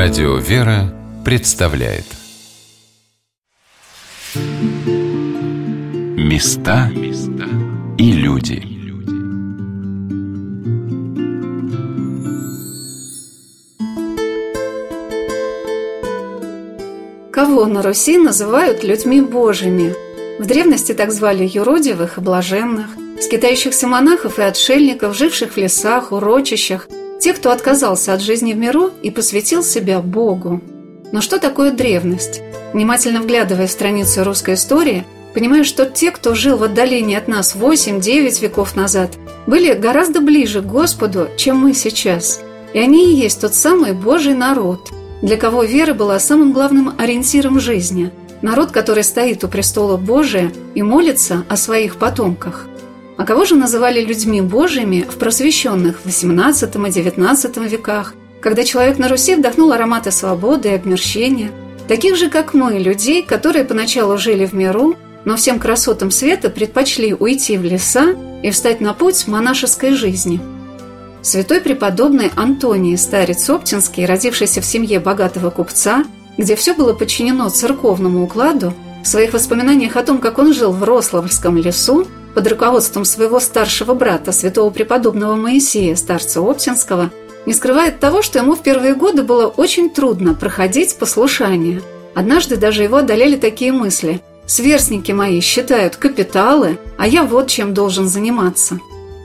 Радио «Вера» представляет Места и люди Кого на Руси называют людьми божьими? В древности так звали юродивых и блаженных, скитающихся монахов и отшельников, живших в лесах, урочищах, тех, кто отказался от жизни в миру и посвятил себя Богу. Но что такое древность? Внимательно вглядывая в страницу русской истории, понимаю, что те, кто жил в отдалении от нас 8-9 веков назад, были гораздо ближе к Господу, чем мы сейчас. И они и есть тот самый Божий народ, для кого вера была самым главным ориентиром жизни. Народ, который стоит у престола Божия и молится о своих потомках – а кого же называли людьми божьими в просвещенных XVIII и XIX веках, когда человек на Руси вдохнул ароматы свободы и обмерщения, таких же, как мы, людей, которые поначалу жили в миру, но всем красотам света предпочли уйти в леса и встать на путь монашеской жизни. Святой преподобный Антоний, старец Оптинский, родившийся в семье богатого купца, где все было подчинено церковному укладу, в своих воспоминаниях о том, как он жил в Рославльском лесу, под руководством своего старшего брата, святого преподобного Моисея, старца Оптинского, не скрывает того, что ему в первые годы было очень трудно проходить послушание. Однажды даже его одолели такие мысли. «Сверстники мои считают капиталы, а я вот чем должен заниматься».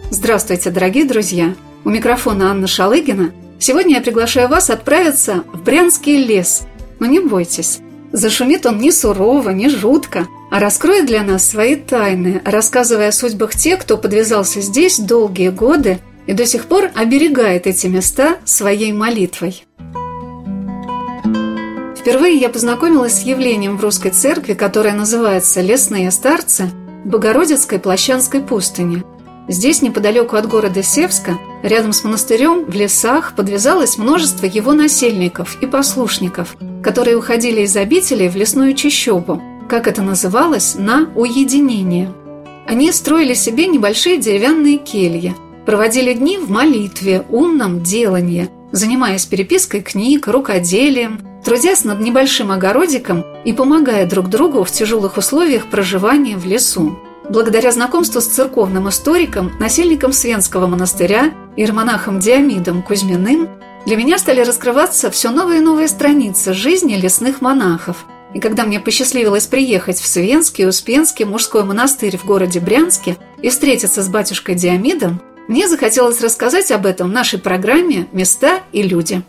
Здравствуйте, дорогие друзья! У микрофона Анна Шалыгина. Сегодня я приглашаю вас отправиться в Брянский лес. Но не бойтесь, Зашумит он не сурово, не жутко, а раскроет для нас свои тайны, рассказывая о судьбах тех, кто подвязался здесь долгие годы и до сих пор оберегает эти места своей молитвой. Впервые я познакомилась с явлением в русской церкви, которое называется «Лесные старцы» в Богородицкой Плащанской пустыне – Здесь, неподалеку от города Севска, рядом с монастырем, в лесах подвязалось множество его насельников и послушников, которые уходили из обители в лесную чащобу, как это называлось, на уединение. Они строили себе небольшие деревянные кельи, проводили дни в молитве, умном делании, занимаясь перепиской книг, рукоделием, трудясь над небольшим огородиком и помогая друг другу в тяжелых условиях проживания в лесу. Благодаря знакомству с церковным историком, насельником Свенского монастыря, иеромонахом Диамидом Кузьминым, для меня стали раскрываться все новые и новые страницы жизни лесных монахов. И когда мне посчастливилось приехать в Свенский, Успенский мужской монастырь в городе Брянске и встретиться с батюшкой Диамидом, мне захотелось рассказать об этом в нашей программе «Места и люди».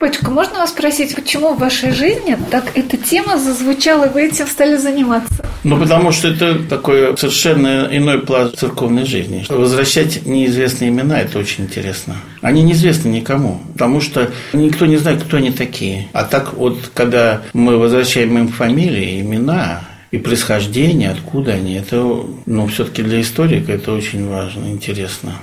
Батюшка, можно вас спросить, почему в вашей жизни так эта тема зазвучала, и вы этим стали заниматься? Ну, потому что это такой совершенно иной пласт церковной жизни. Возвращать неизвестные имена – это очень интересно. Они неизвестны никому, потому что никто не знает, кто они такие. А так вот, когда мы возвращаем им фамилии, имена, и происхождение, откуда они, это, ну, все-таки для историка это очень важно, интересно.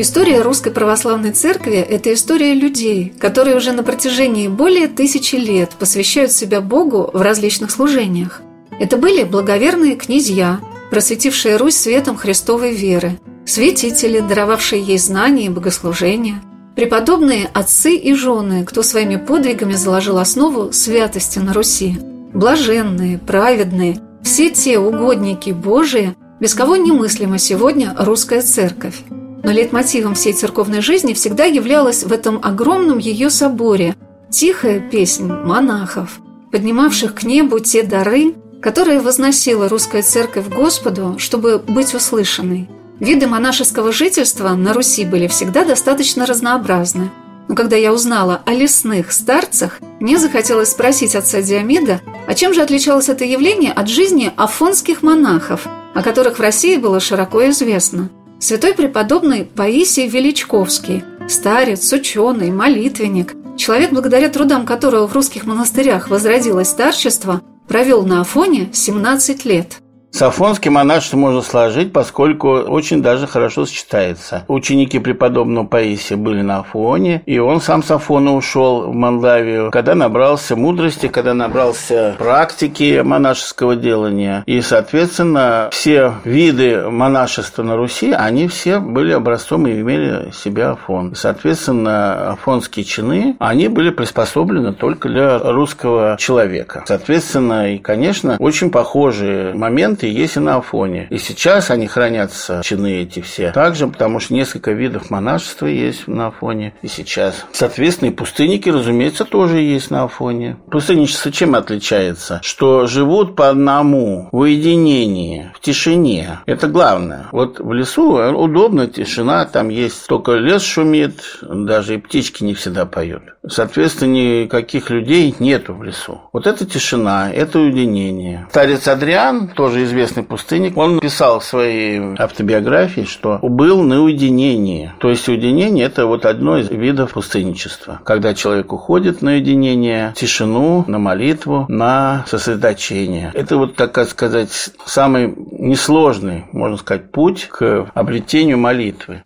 История Русской Православной Церкви – это история людей, которые уже на протяжении более тысячи лет посвящают себя Богу в различных служениях. Это были благоверные князья, просветившие Русь светом Христовой веры, святители, даровавшие ей знания и богослужения, преподобные отцы и жены, кто своими подвигами заложил основу святости на Руси, блаженные, праведные, все те угодники Божии, без кого немыслима сегодня русская церковь. Но лейтмотивом всей церковной жизни всегда являлась в этом огромном ее соборе тихая песнь монахов, поднимавших к небу те дары, которые возносила русская церковь Господу, чтобы быть услышанной. Виды монашеского жительства на Руси были всегда достаточно разнообразны. Но когда я узнала о лесных старцах, мне захотелось спросить отца Диамида, а чем же отличалось это явление от жизни афонских монахов, о которых в России было широко известно. Святой преподобный Паисий Величковский, старец, ученый, молитвенник, человек, благодаря трудам которого в русских монастырях возродилось старчество, провел на Афоне 17 лет. С афонским можно сложить, поскольку очень даже хорошо сочетается. Ученики преподобного Паисия были на Афоне, и он сам с Афона ушел в Молдавию, когда набрался мудрости, когда набрался практики монашеского делания. И, соответственно, все виды монашества на Руси, они все были образцом и имели себя Афон. Соответственно, афонские чины, они были приспособлены только для русского человека. Соответственно, и, конечно, очень похожие моменты есть и на Афоне. И сейчас они хранятся, чины эти все. Также, потому что несколько видов монашества есть на Афоне и сейчас. Соответственно, и пустынники, разумеется, тоже есть на Афоне. Пустынничество чем отличается? Что живут по одному, в уединении, в тишине. Это главное. Вот в лесу удобно, тишина, там есть только лес шумит, даже и птички не всегда поют. Соответственно, никаких людей нету в лесу. Вот это тишина, это уединение. Старец Адриан, тоже известный пустынник, он писал в своей автобиографии, что был на уединении. То есть уединение – это вот одно из видов пустынничества. Когда человек уходит на уединение, тишину, на молитву, на сосредоточение. Это вот, так сказать, самый несложный, можно сказать, путь к обретению молитвы.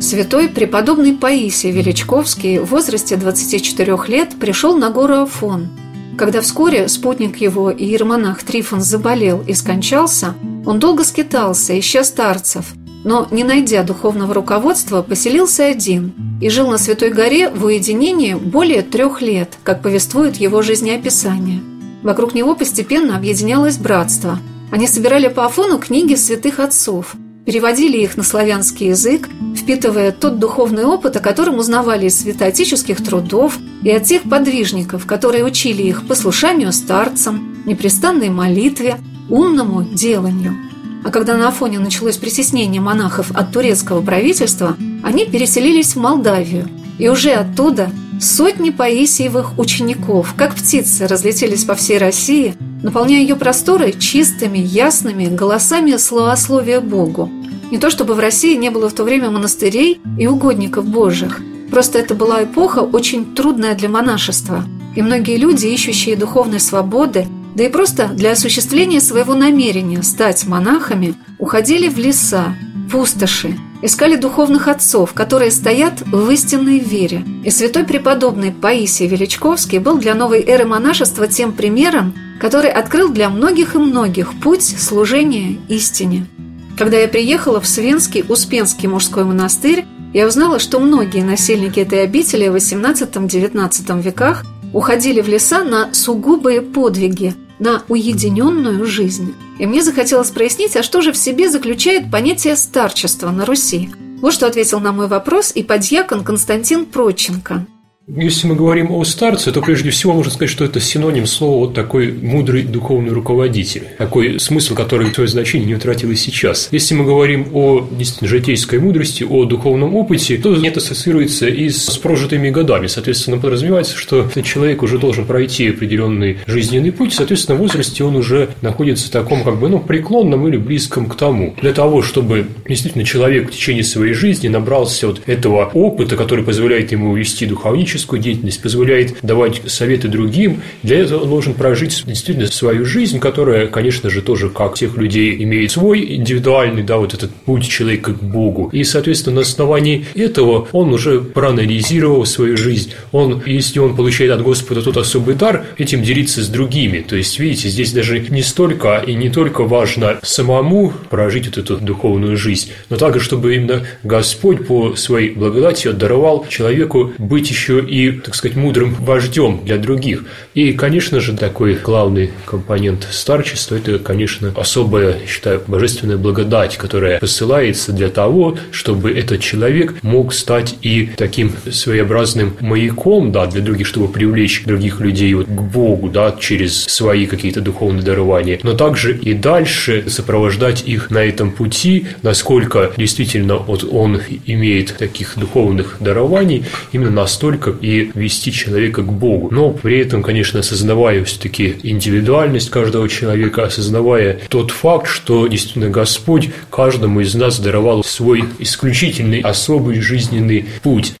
Святой преподобный Паисий Величковский в возрасте 24 лет пришел на гору Афон. Когда вскоре спутник его и иеромонах Трифон заболел и скончался, он долго скитался, ища старцев, но, не найдя духовного руководства, поселился один и жил на Святой горе в уединении более трех лет, как повествует его жизнеописание. Вокруг него постепенно объединялось братство. Они собирали по Афону книги святых отцов – переводили их на славянский язык, впитывая тот духовный опыт, о котором узнавали из святоотеческих трудов и от тех подвижников, которые учили их послушанию старцам, непрестанной молитве, умному деланию. А когда на Афоне началось притеснение монахов от турецкого правительства, они переселились в Молдавию, и уже оттуда сотни Паисиевых учеников, как птицы, разлетелись по всей России – наполняя ее просторы чистыми, ясными голосами словословия Богу. Не то чтобы в России не было в то время монастырей и угодников Божьих, просто это была эпоха очень трудная для монашества, и многие люди, ищущие духовной свободы, да и просто для осуществления своего намерения стать монахами, уходили в леса, пустоши, искали духовных отцов, которые стоят в истинной вере. И святой преподобный Паисий Величковский был для новой эры монашества тем примером, который открыл для многих и многих путь служения истине. Когда я приехала в Свенский Успенский мужской монастырь, я узнала, что многие насельники этой обители в XVIII-XIX веках уходили в леса на сугубые подвиги, на уединенную жизнь. И мне захотелось прояснить, а что же в себе заключает понятие старчества на Руси. Вот что ответил на мой вопрос и подьякон Константин Проченко. Если мы говорим о старце, то прежде всего можно сказать, что это синоним слова вот такой мудрый духовный руководитель. Такой смысл, который свое значение не утратил и сейчас. Если мы говорим о действительно житейской мудрости, о духовном опыте, то это ассоциируется и с прожитыми годами. Соответственно, подразумевается, что человек уже должен пройти определенный жизненный путь, соответственно, в возрасте он уже находится в таком как бы ну, преклонном или близком к тому. Для того, чтобы действительно человек в течение своей жизни набрался вот этого опыта, который позволяет ему вести духовничество, творческую деятельность, позволяет давать советы другим. Для этого он должен прожить действительно свою жизнь, которая, конечно же, тоже, как всех людей, имеет свой индивидуальный, да, вот этот путь человека к Богу. И, соответственно, на основании этого он уже проанализировал свою жизнь. Он, если он получает от Господа тот особый дар, этим делиться с другими. То есть, видите, здесь даже не столько и не только важно самому прожить вот эту духовную жизнь, но также, чтобы именно Господь по своей благодати отдаровал человеку быть еще и, так сказать, мудрым вождем для других. И, конечно же, такой главный компонент старчества – это, конечно, особая, считаю, божественная благодать, которая посылается для того, чтобы этот человек мог стать и таким своеобразным маяком, да, для других, чтобы привлечь других людей вот к Богу, да, через свои какие-то духовные дарования, но также и дальше сопровождать их на этом пути, насколько действительно вот он имеет таких духовных дарований, именно настолько, и вести человека к Богу. Но при этом, конечно, осознавая все-таки индивидуальность каждого человека, осознавая тот факт, что действительно Господь каждому из нас даровал свой исключительный, особый жизненный путь.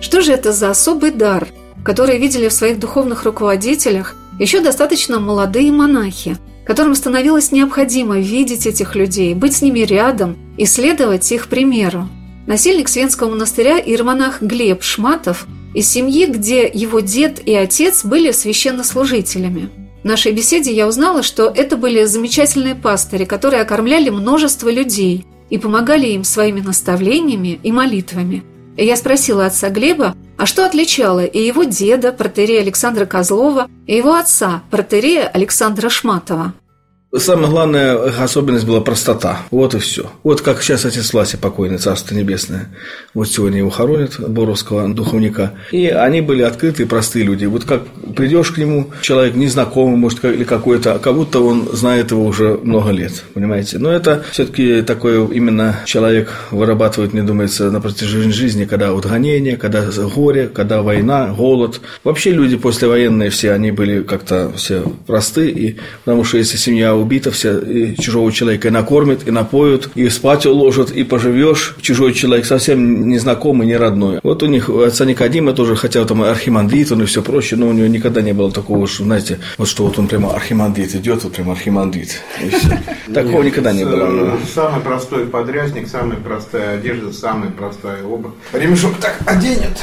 Что же это за особый дар, который видели в своих духовных руководителях еще достаточно молодые монахи, которым становилось необходимо видеть этих людей, быть с ними рядом и следовать их примеру. Насельник Свенского монастыря иеромонах Глеб Шматов из семьи, где его дед и отец были священнослужителями. В нашей беседе я узнала, что это были замечательные пастыри, которые окормляли множество людей и помогали им своими наставлениями и молитвами. И я спросила отца Глеба, а что отличало и его деда, протерея Александра Козлова, и его отца, протерея Александра Шматова? Самая главная особенность была простота. Вот и все. Вот как сейчас отец Власи покойный, Царство Небесное. Вот сегодня его хоронят, Боровского духовника. И они были открытые, простые люди. Вот как придешь к нему, человек незнакомый, может, или какой-то, как будто он знает его уже много лет, понимаете. Но это все-таки такой именно человек вырабатывает, мне думается, на протяжении жизни, когда вот гонение, когда горе, когда война, голод. Вообще люди послевоенные все, они были как-то все просты, и потому что если семья и чужого человека и накормят, и напоют, и спать уложат, и поживешь. Чужой человек совсем незнакомый, не родной. Вот у них отца Никодима тоже, хотя там архимандрит, он и все прочее, но у него никогда не было такого, что, знаете, вот что вот он прямо архимандрит идет, вот прямо архимандрит. Такого никогда не было. Самый простой подрясник, самая простая одежда, самая простая обувь. Ремешок так оденет,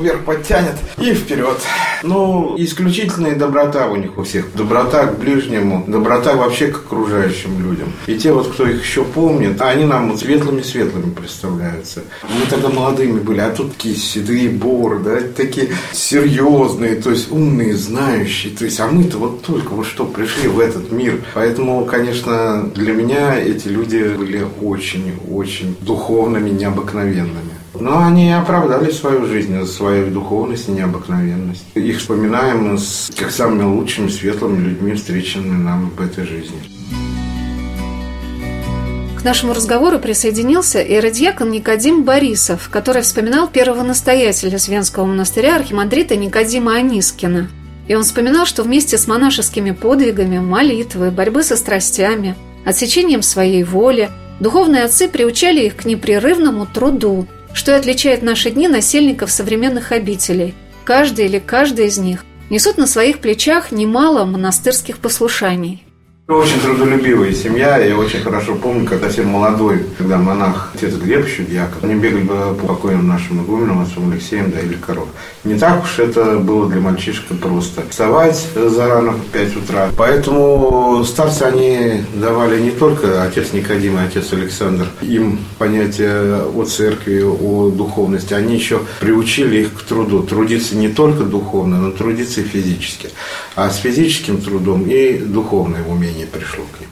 вверх подтянет и вперед. Ну, исключительная доброта у них у всех. Доброта к ближнему, доброта вообще вообще к окружающим людям. И те вот, кто их еще помнит, они нам светлыми-светлыми представляются. Мы тогда молодыми были, а тут такие седые боры, да, такие серьезные, то есть умные, знающие. То есть, а мы-то вот только вот что пришли в этот мир. Поэтому, конечно, для меня эти люди были очень-очень духовными, необыкновенными. Но они оправдали свою жизнь, свою духовность и необыкновенность. Их вспоминаем с, как самыми лучшими, светлыми людьми, встреченными нам в этой жизни. К нашему разговору присоединился иеродьякон Никодим Борисов, который вспоминал первого настоятеля Свенского монастыря архимандрита Никодима Анискина. И он вспоминал, что вместе с монашескими подвигами, молитвой, борьбы со страстями, отсечением своей воли, духовные отцы приучали их к непрерывному труду – что и отличает наши дни насельников современных обителей. Каждый или каждая из них несут на своих плечах немало монастырских послушаний. Очень трудолюбивая семья. Я очень хорошо помню, когда совсем молодой, когда монах, отец Глеб еще дьякон, они бегали по покойным нашим игуменам, отцом Алексеем, да, или коров. Не так уж это было для мальчишка просто. Вставать зарано в 5 утра. Поэтому старцы они давали не только отец Никодим и отец Александр, им понятие о церкви, о духовности. Они еще приучили их к труду. Трудиться не только духовно, но трудиться и физически. А с физическим трудом и духовное умение пришло к ним.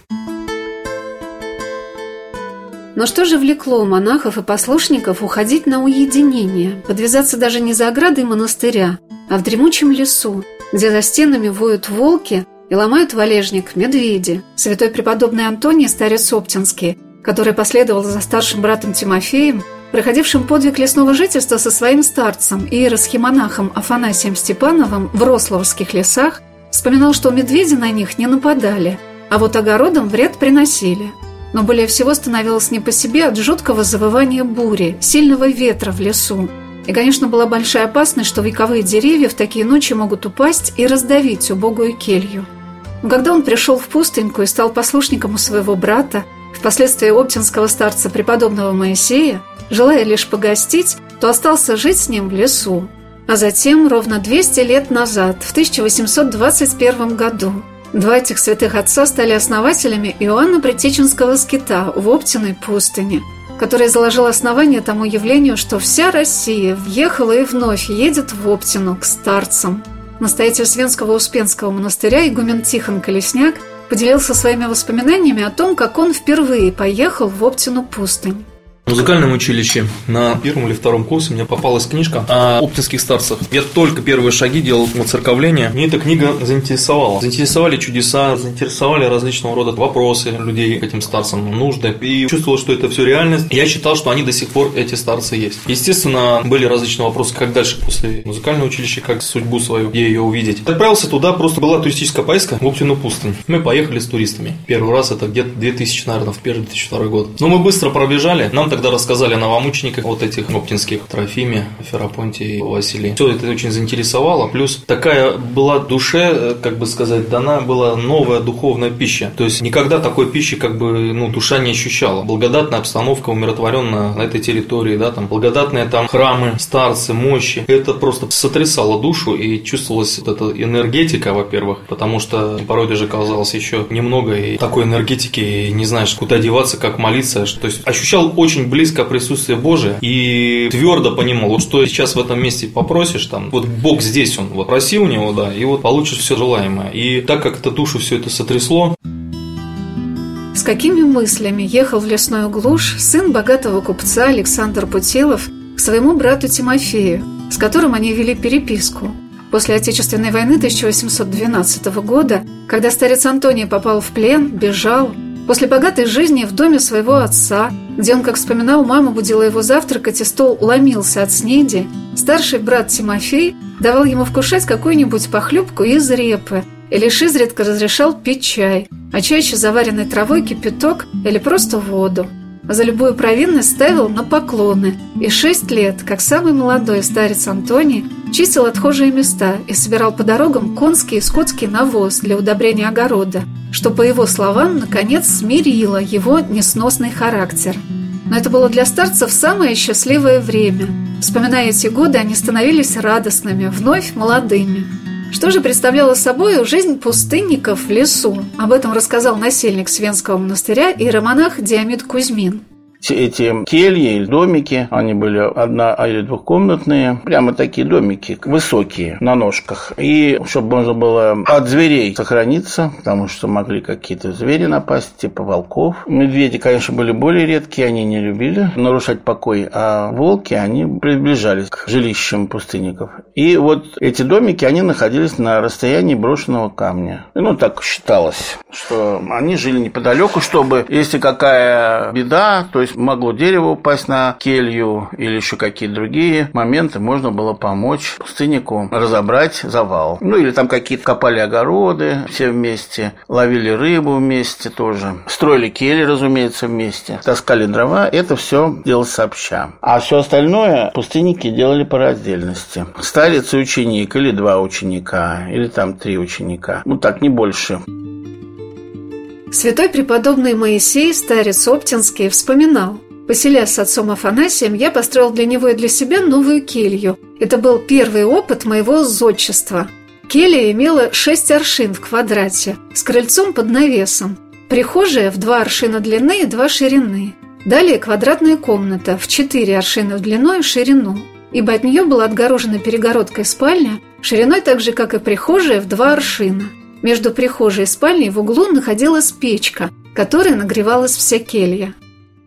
Но что же влекло монахов и послушников уходить на уединение, подвязаться даже не за оградой монастыря, а в дремучем лесу, где за стенами воют волки и ломают валежник медведи? Святой преподобный Антоний, старец Оптинский, который последовал за старшим братом Тимофеем, проходившим подвиг лесного жительства со своим старцем и иеросхимонахом Афанасием Степановым в Рословских лесах, вспоминал, что медведи на них не нападали – а вот огородам вред приносили. Но более всего становилось не по себе от жуткого завывания бури, сильного ветра в лесу. И, конечно, была большая опасность, что вековые деревья в такие ночи могут упасть и раздавить убогую келью. Но когда он пришел в пустыньку и стал послушником у своего брата, впоследствии оптинского старца преподобного Моисея, желая лишь погостить, то остался жить с ним в лесу. А затем, ровно 200 лет назад, в 1821 году, Два этих святых отца стали основателями Иоанна Притеченского скита в Оптиной пустыне, который заложил основание тому явлению, что вся Россия въехала и вновь едет в Оптину к старцам. Настоятель Свенского Успенского монастыря игумен Тихон Колесняк поделился своими воспоминаниями о том, как он впервые поехал в Оптину пустынь. Музыкальном училище на первом или втором курсе мне попалась книжка о оптинских старцах. Я только первые шаги делал воцерковление. Мне эта книга заинтересовала. Заинтересовали чудеса, заинтересовали различного рода вопросы людей к этим старцам, нужды. И чувствовал, что это все реальность. Я считал, что они до сих пор, эти старцы, есть. Естественно, были различные вопросы, как дальше после музыкального училища, как судьбу свою, где ее увидеть. Отправился туда, просто была туристическая поездка в Оптину пустынь. Мы поехали с туристами. Первый раз это где-то 2000, наверное, в первый 2002 год. Но мы быстро пробежали. Нам так когда рассказали о новомучениках, вот этих оптинских, Трофиме, Ферапонте и Василии, все это очень заинтересовало. Плюс такая была душе, э, как бы сказать, дана была новая духовная пища. То есть никогда такой пищи как бы ну, душа не ощущала. Благодатная обстановка умиротворенная на этой территории, да, там благодатные там храмы, старцы, мощи. Это просто сотрясало душу и чувствовалась вот эта энергетика, во-первых, потому что порой даже казалось еще немного и такой энергетики, и не знаешь, куда деваться, как молиться. То есть ощущал очень близко присутствие Божие и твердо понимал, вот что сейчас в этом месте попросишь, там, вот Бог здесь, он, вот проси у него, да, и вот получишь все желаемое. И так как это душу все это сотрясло, с какими мыслями ехал в лесную глушь сын богатого купца Александр Путилов к своему брату Тимофею, с которым они вели переписку. После Отечественной войны 1812 года, когда старец Антоний попал в плен, бежал, после богатой жизни в доме своего отца, где он, как вспоминал, мама будила его завтракать, и стол ломился от снеди, старший брат Тимофей давал ему вкушать какую-нибудь похлебку из репы – и лишь изредка разрешал пить чай, а чаще заваренной травой кипяток или просто воду. За любую провинность ставил на поклоны, и шесть лет, как самый молодой старец Антоний, чистил отхожие места и собирал по дорогам конский и скотский навоз для удобрения огорода, что, по его словам, наконец смирило его несносный характер. Но это было для старцев самое счастливое время. Вспоминая эти годы, они становились радостными, вновь молодыми. Что же представляла собой жизнь пустынников в лесу? Об этом рассказал насельник Свенского монастыря и романах Диамид Кузьмин эти кельи или домики, они были одна- или двухкомнатные, прямо такие домики, высокие, на ножках. И чтобы можно было от зверей сохраниться, потому что могли какие-то звери напасть, типа волков. Медведи, конечно, были более редкие, они не любили нарушать покой, а волки, они приближались к жилищам пустынников. И вот эти домики, они находились на расстоянии брошенного камня. Ну, так считалось, что они жили неподалеку, чтобы, если какая беда, то есть есть могло дерево упасть на келью или еще какие-то другие моменты, можно было помочь пустыннику разобрать завал. Ну или там какие-то копали огороды все вместе, ловили рыбу вместе тоже, строили кельи, разумеется, вместе, таскали дрова, это все делалось сообща. А все остальное пустынники делали по раздельности. Старец и ученик, или два ученика, или там три ученика. Ну так, не больше. Святой преподобный Моисей, старец Оптинский, вспоминал. Поселясь с отцом Афанасием, я построил для него и для себя новую келью. Это был первый опыт моего зодчества. Келья имела шесть аршин в квадрате, с крыльцом под навесом. Прихожая в два аршина длины и два ширины. Далее квадратная комната в четыре аршина в длину и ширину, ибо от нее была отгорожена перегородкой спальня, шириной так же, как и прихожая, в два аршина – между прихожей и спальней в углу находилась печка, которой нагревалась вся келья.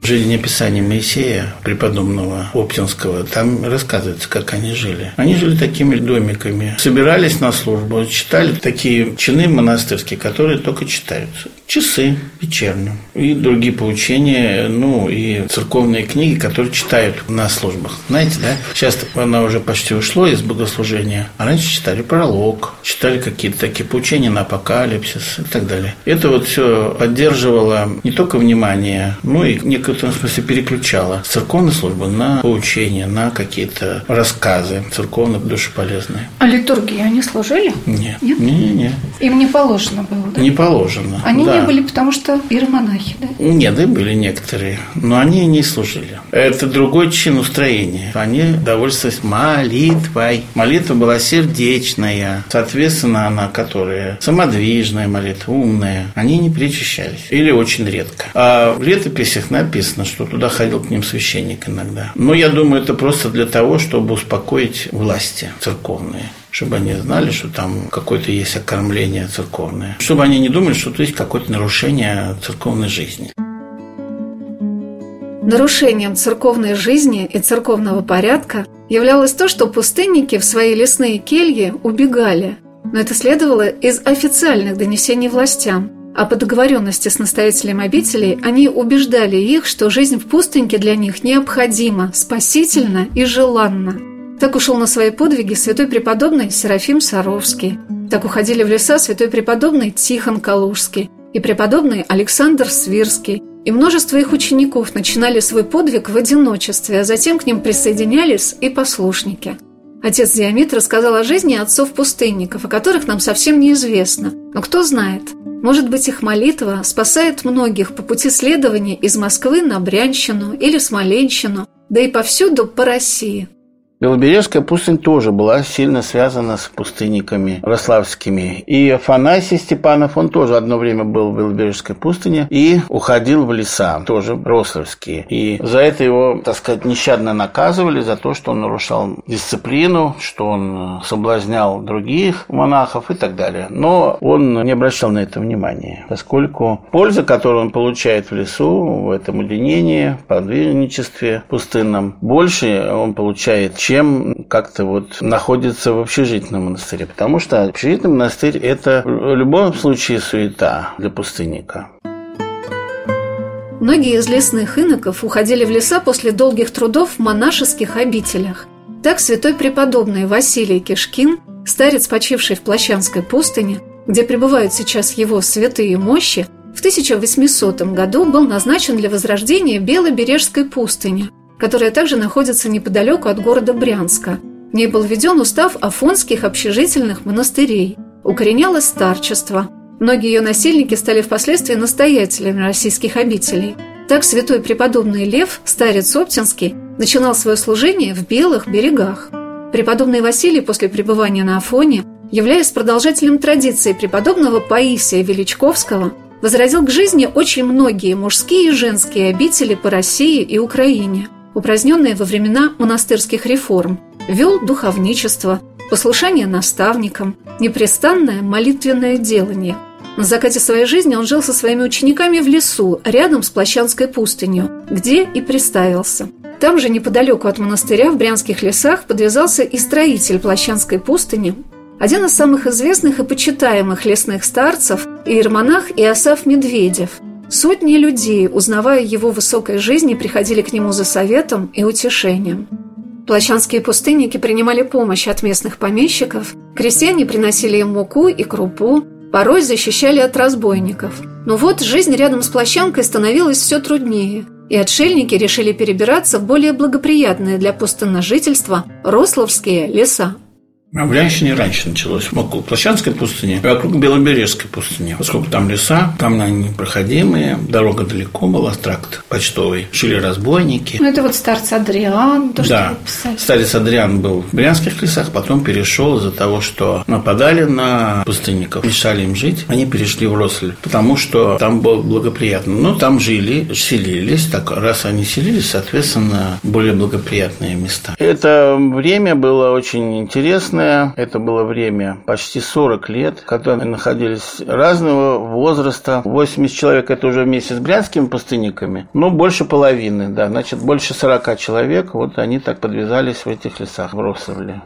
В жизнеописании Моисея, преподобного Оптинского, там рассказывается, как они жили. Они жили такими домиками, собирались на службу, читали такие чины монастырские, которые только читаются. Часы вечерние и другие поучения, ну и церковные книги, которые читают на службах. Знаете, да? Сейчас она уже почти ушло из богослужения, а раньше читали пролог, читали какие-то такие поучения на апокалипсис и так далее. Это вот все поддерживало не только внимание, но и в этом смысле переключала церковную службу на поучения, на какие-то рассказы церковных душеполезные. А литургии они служили? Нет. Нет? Не, не, не. Им не положено было, да? Не положено. Они да. Не были, потому что иеромонахи, да? Нет, да были некоторые, но они не служили. Это другой чин устроения. Они довольствовались молитвой. Молитва была сердечная. Соответственно, она, которая самодвижная молитва, умная, они не причащались. Или очень редко. А в летописях написано, что туда ходил к ним священник иногда. Но я думаю, это просто для того, чтобы успокоить власти церковные чтобы они знали, что там какое-то есть окормление церковное, чтобы они не думали, что тут есть какое-то нарушение церковной жизни. Нарушением церковной жизни и церковного порядка являлось то, что пустынники в свои лесные кельи убегали. Но это следовало из официальных донесений властям – а по договоренности с настоятелем обителей они убеждали их, что жизнь в пустыньке для них необходима, спасительна и желанна. Так ушел на свои подвиги святой преподобный Серафим Саровский. Так уходили в леса святой преподобный Тихон Калужский и преподобный Александр Свирский, и множество их учеников начинали свой подвиг в одиночестве, а затем к ним присоединялись и послушники. Отец Диамит рассказал о жизни отцов-пустынников, о которых нам совсем неизвестно. Но кто знает, может быть, их молитва спасает многих по пути следования из Москвы на Брянщину или Смоленщину, да и повсюду по России – Белобережская пустынь тоже была сильно связана с пустынниками рославскими. И Афанасий Степанов, он тоже одно время был в Белобережской пустыне и уходил в леса, тоже рославские. И за это его, так сказать, нещадно наказывали, за то, что он нарушал дисциплину, что он соблазнял других монахов и так далее. Но он не обращал на это внимания, поскольку польза, которую он получает в лесу, в этом уединении, подвижничестве пустынном, больше он получает, чем чем как-то вот находится в общежитном монастыре. Потому что общежитный монастырь – это в любом случае суета для пустынника. Многие из лесных иноков уходили в леса после долгих трудов в монашеских обителях. Так святой преподобный Василий Кишкин, старец, почивший в Плащанской пустыне, где пребывают сейчас его святые мощи, в 1800 году был назначен для возрождения Белобережской пустыни – которая также находится неподалеку от города Брянска. В ней был введен устав афонских общежительных монастырей. Укоренялось старчество. Многие ее насильники стали впоследствии настоятелями российских обителей. Так святой преподобный Лев, старец Оптинский, начинал свое служение в Белых берегах. Преподобный Василий после пребывания на Афоне, являясь продолжателем традиции преподобного Паисия Величковского, возразил к жизни очень многие мужские и женские обители по России и Украине – упраздненные во времена монастырских реформ, вел духовничество, послушание наставникам, непрестанное молитвенное делание. На закате своей жизни он жил со своими учениками в лесу, рядом с Плащанской пустынью, где и приставился. Там же, неподалеку от монастыря, в Брянских лесах, подвязался и строитель Плащанской пустыни, один из самых известных и почитаемых лесных старцев, иеромонах Иосаф Медведев – Сотни людей, узнавая его высокой жизни, приходили к нему за советом и утешением. Плащанские пустынники принимали помощь от местных помещиков, крестьяне приносили им муку и крупу, порой защищали от разбойников. Но вот жизнь рядом с Плащанкой становилась все труднее, и отшельники решили перебираться в более благоприятные для пустынножительства Рословские леса. А в Брянщине раньше началось, около Плащанской пустыни, вокруг Белобережской пустыни. Поскольку там леса, там они непроходимые, дорога далеко была, тракт почтовый, шили разбойники. Ну, это вот старец Адриан, то, да. что старец Адриан был в Брянских лесах, потом перешел из-за того, что нападали на пустынников, мешали им жить, они перешли в Росль, потому что там было благоприятно. Ну, там жили, селились, так раз они селились, соответственно, более благоприятные места. Это время было очень интересное, Главное, это было время почти 40 лет, мы находились разного возраста. 80 человек это уже вместе с брянскими пустынниками, но больше половины, да, значит, больше 40 человек, вот они так подвязались в этих лесах в Росовле.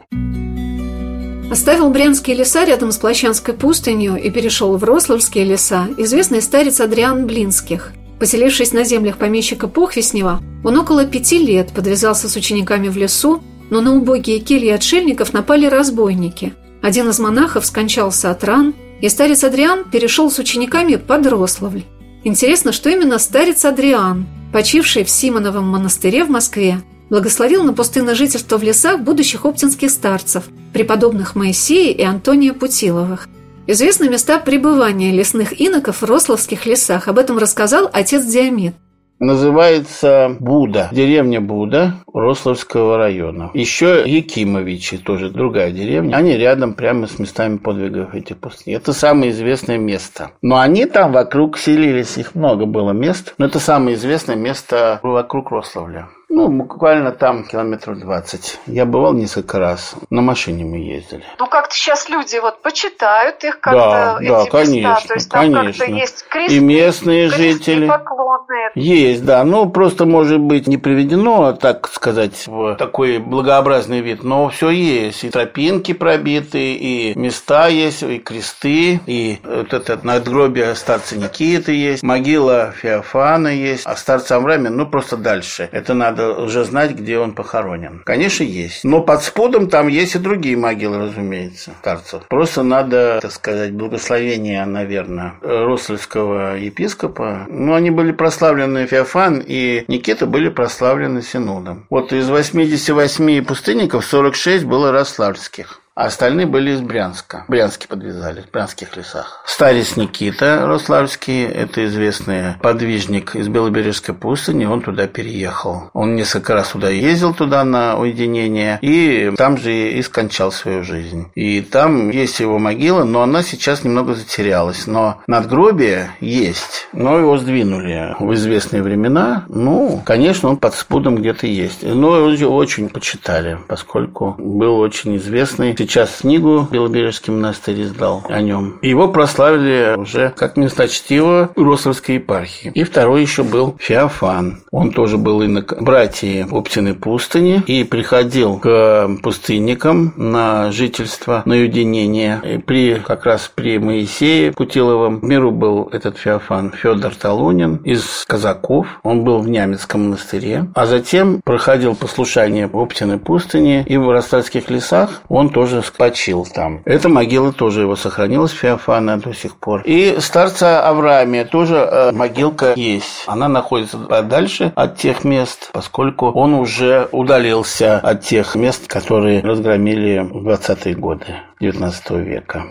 Оставил Брянские леса рядом с Плащанской пустынью и перешел в Рославские леса известный старец Адриан Блинских. Поселившись на землях помещика Похвеснева, он около пяти лет подвязался с учениками в лесу но на убогие кельи отшельников напали разбойники. Один из монахов скончался от ран, и старец Адриан перешел с учениками под Рославль. Интересно, что именно старец Адриан, почивший в Симоновом монастыре в Москве, благословил на пустынное жительство в лесах будущих оптинских старцев, преподобных Моисея и Антония Путиловых. Известны места пребывания лесных иноков в Рославских лесах. Об этом рассказал отец Диамид. Называется Буда, деревня Буда Рославского района. Еще Якимовичи, тоже другая деревня. Они рядом прямо с местами подвигов этих пустынь. Это самое известное место. Но они там вокруг селились, их много было мест. Но это самое известное место вокруг Рославля. Ну, буквально там километров 20. Я бывал несколько раз. На машине мы ездили. Ну, как-то сейчас люди вот почитают их как-то, да, эти да, конечно, места. То есть там конечно. как-то есть кресты, И местные кресты, жители. поклонные. Есть, да. Ну, просто, может быть, не приведено, так сказать, в такой благообразный вид. Но все есть. И тропинки пробиты, и места есть, и кресты, и вот это надгробие старца Никиты есть, могила Феофана есть, а старца Амрами, ну, просто дальше. Это надо надо уже знать, где он похоронен. Конечно, есть. Но под спудом там есть и другие могилы, разумеется, старцев. Просто надо, так сказать, благословение, наверное, Рослевского епископа. Ну, они были прославлены, Феофан и Никита были прославлены Синодом. Вот из 88 пустынников 46 было рославльских а остальные были из Брянска. Брянске подвязали, в брянских лесах. Старец Никита Рославский, это известный подвижник из Белобережской пустыни, он туда переехал. Он несколько раз туда ездил, туда на уединение, и там же и скончал свою жизнь. И там есть его могила, но она сейчас немного затерялась. Но надгробие есть, но его сдвинули в известные времена. Ну, конечно, он под спудом где-то есть. Но его очень почитали, поскольку был очень известный сейчас книгу Белобережский монастырь издал о нем. Его прославили уже как месточтиво Рославской епархии. И второй еще был Феофан. Он тоже был инок братья Оптиной пустыни и приходил к пустынникам на жительство, на уединение. И при, как раз при Моисее Путиловом миру был этот Феофан Федор Талунин из казаков. Он был в Нямецком монастыре. А затем проходил послушание в Оптиной пустыне и в Ростальских лесах он тоже тоже почил там. Эта могила тоже его сохранилась, Феофана до сих пор. И старца Авраамия тоже э, могилка есть. Она находится подальше от тех мест, поскольку он уже удалился от тех мест, которые разгромили в 20-е годы 19 века.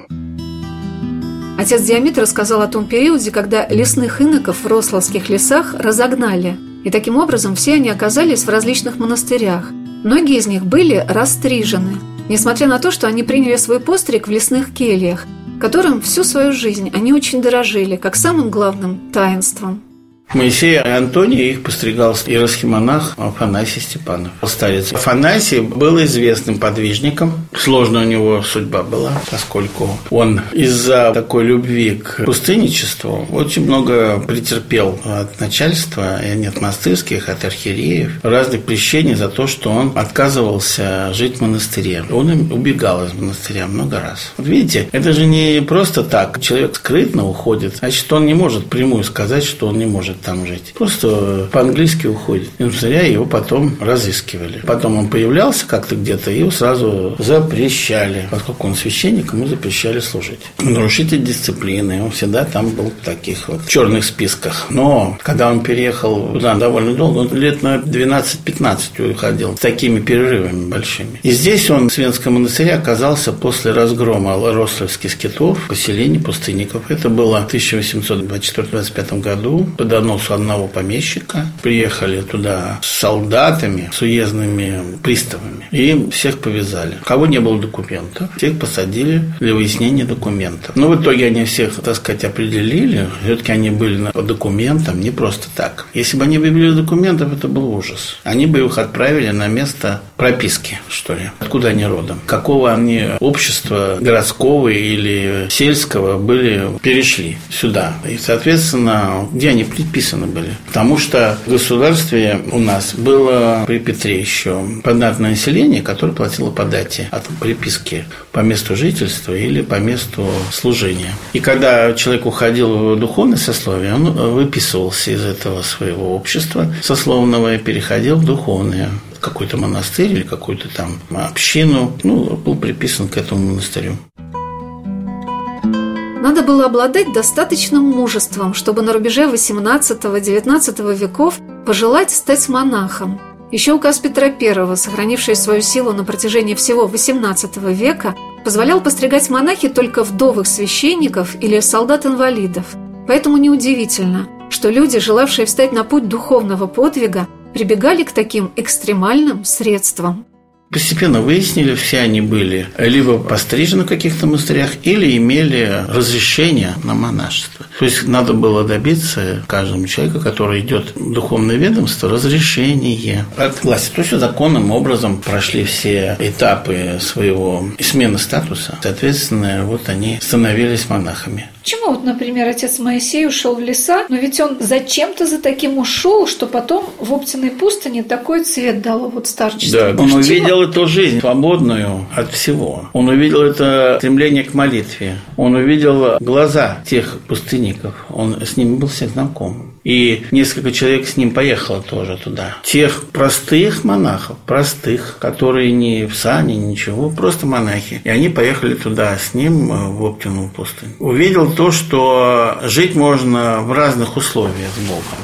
Отец Диамит рассказал о том периоде, когда лесных иноков в Рославских лесах разогнали. И таким образом все они оказались в различных монастырях. Многие из них были растрижены – несмотря на то, что они приняли свой постриг в лесных кельях, которым всю свою жизнь они очень дорожили, как самым главным таинством. Моисей и Антоний их постригал иеросхимонах Афанасий Степанов. Старец Афанасий был известным подвижником. Сложная у него судьба была, поскольку он из-за такой любви к пустынничеству очень много претерпел от начальства, и не от монастырских, от архиереев, разных прещений за то, что он отказывался жить в монастыре. Он убегал из монастыря много раз. Вот видите, это же не просто так. Человек скрытно уходит, значит, он не может прямую сказать, что он не может может там жить. Просто по-английски уходит. И царя его потом разыскивали. Потом он появлялся как-то где-то, и его сразу запрещали. Поскольку он священник, ему запрещали служить. Нарушитель дисциплины. Он всегда там был в таких вот черных списках. Но когда он переехал туда довольно долго, он лет на 12-15 уходил с такими перерывами большими. И здесь он в Свенском монастыре оказался после разгрома Рославских скитов, поселений пустынников. Это было в 1824-25 году. Под доносу одного помещика. Приехали туда с солдатами, с уездными приставами. И всех повязали. У кого не было документов, всех посадили для выяснения документов. Но в итоге они всех, так сказать, определили. Все-таки они были по документам, не просто так. Если бы они вывели документов, это был ужас. Они бы их отправили на место прописки, что ли. Откуда они родом? Какого они общества городского или сельского были, перешли сюда. И, соответственно, где они предписаны были. Потому что в государстве у нас было при Петре еще податное население, которое платило по дате от приписки по месту жительства или по месту служения. И когда человек уходил в духовное сословие, он выписывался из этого своего общества сословного и переходил в духовное какой-то монастырь или какую-то там общину, ну, был приписан к этому монастырю. Надо было обладать достаточным мужеством, чтобы на рубеже XVIII-XIX веков пожелать стать монахом. Еще указ Петра I, сохранивший свою силу на протяжении всего XVIII века, позволял постригать монахи только вдовых священников или солдат-инвалидов. Поэтому неудивительно, что люди, желавшие встать на путь духовного подвига, прибегали к таким экстремальным средствам. Постепенно выяснили, все они были либо пострижены в каких-то монастырях, или имели разрешение на монашество. То есть надо было добиться каждому человеку, который идет в духовное ведомство, разрешение от власти. То есть законным образом прошли все этапы своего смены статуса. Соответственно, вот они становились монахами. Почему вот, например, отец Моисей ушел в леса, но ведь он зачем-то за таким ушел, что потом в Оптиной пустыне такой цвет дало вот старчество? Да, он увидел эту жизнь свободную от всего. Он увидел это стремление к молитве. Он увидел глаза тех пустынников. Он с ними был всех знаком. И несколько человек с ним поехало тоже туда. Тех простых монахов, простых, которые не в сане, ничего, просто монахи. И они поехали туда с ним э, в Оптину пустыню. Увидел то, что жить можно в разных условиях с Богом.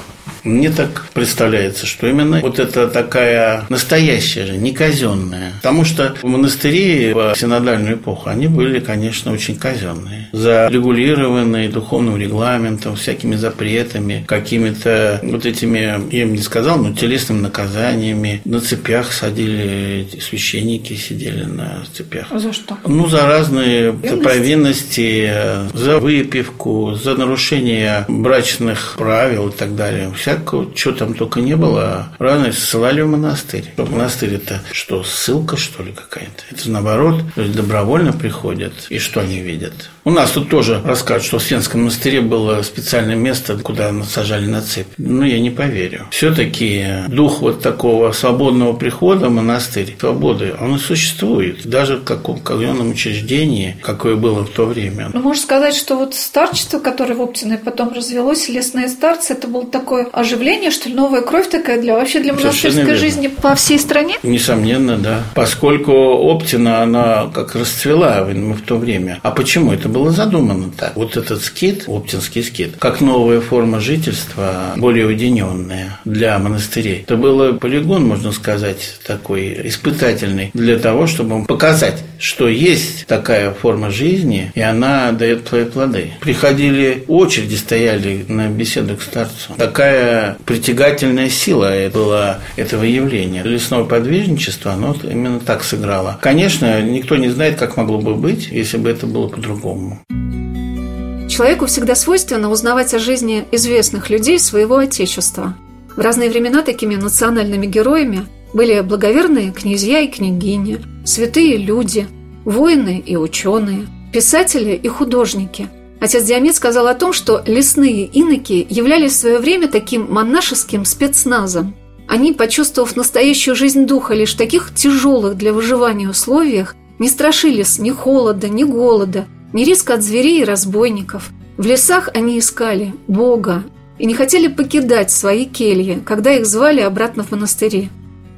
Мне так представляется, что именно вот это такая настоящая же, не казенная. Потому что монастыри в синодальную эпоху, они были, конечно, очень казенные. Зарегулированные духовным регламентом, всякими запретами, какими-то вот этими, я им не сказал, но телесными наказаниями. На цепях садили, священники сидели на цепях. А за что? Ну, за разные провинности, за выпивку, за нарушение брачных правил и так далее. Вся всякого, что там только не было, рано ссылали в монастырь. Монастырь это что, ссылка, что ли, какая-то? Это наоборот, то есть добровольно приходят, и что они видят? У нас тут тоже расскажут, что в Свенском монастыре было специальное место, куда сажали на цепь. Ну, я не поверю. Все-таки дух вот такого свободного прихода в монастырь, свободы, он и существует. Даже в каком казенном учреждении, какое было в то время. Ну, можно сказать, что вот старчество, которое в Оптиной потом развелось, лесные старцы, это было такое оживление, что ли, новая кровь такая для вообще для монастырской жизни по всей стране? Несомненно, да. Поскольку Оптина, она как расцвела в то время. А почему? Это было задумано так. Вот этот скит, оптинский скит, как новая форма жительства, более уединенная для монастырей. Это был полигон, можно сказать, такой испытательный для того, чтобы показать, что есть такая форма жизни, и она дает свои плоды. Приходили, очереди стояли на беседу к старцу. Такая притягательная сила была этого явления. Лесное подвижничество, оно именно так сыграло. Конечно, никто не знает, как могло бы быть, если бы это было по-другому по-другому. Человеку всегда свойственно узнавать о жизни известных людей своего отечества. В разные времена такими национальными героями были благоверные князья и княгини, святые люди, воины и ученые, писатели и художники. Отец Диамет сказал о том, что лесные иноки являлись в свое время таким монашеским спецназом. Они, почувствовав настоящую жизнь духа лишь в таких тяжелых для выживания условиях, не страшились ни холода, ни голода, ни риска от зверей и разбойников. В лесах они искали Бога и не хотели покидать свои кельи, когда их звали обратно в монастыри.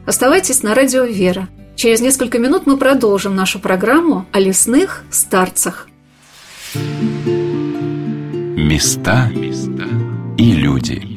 Оставайтесь на радио «Вера». Через несколько минут мы продолжим нашу программу о лесных старцах. Места и люди.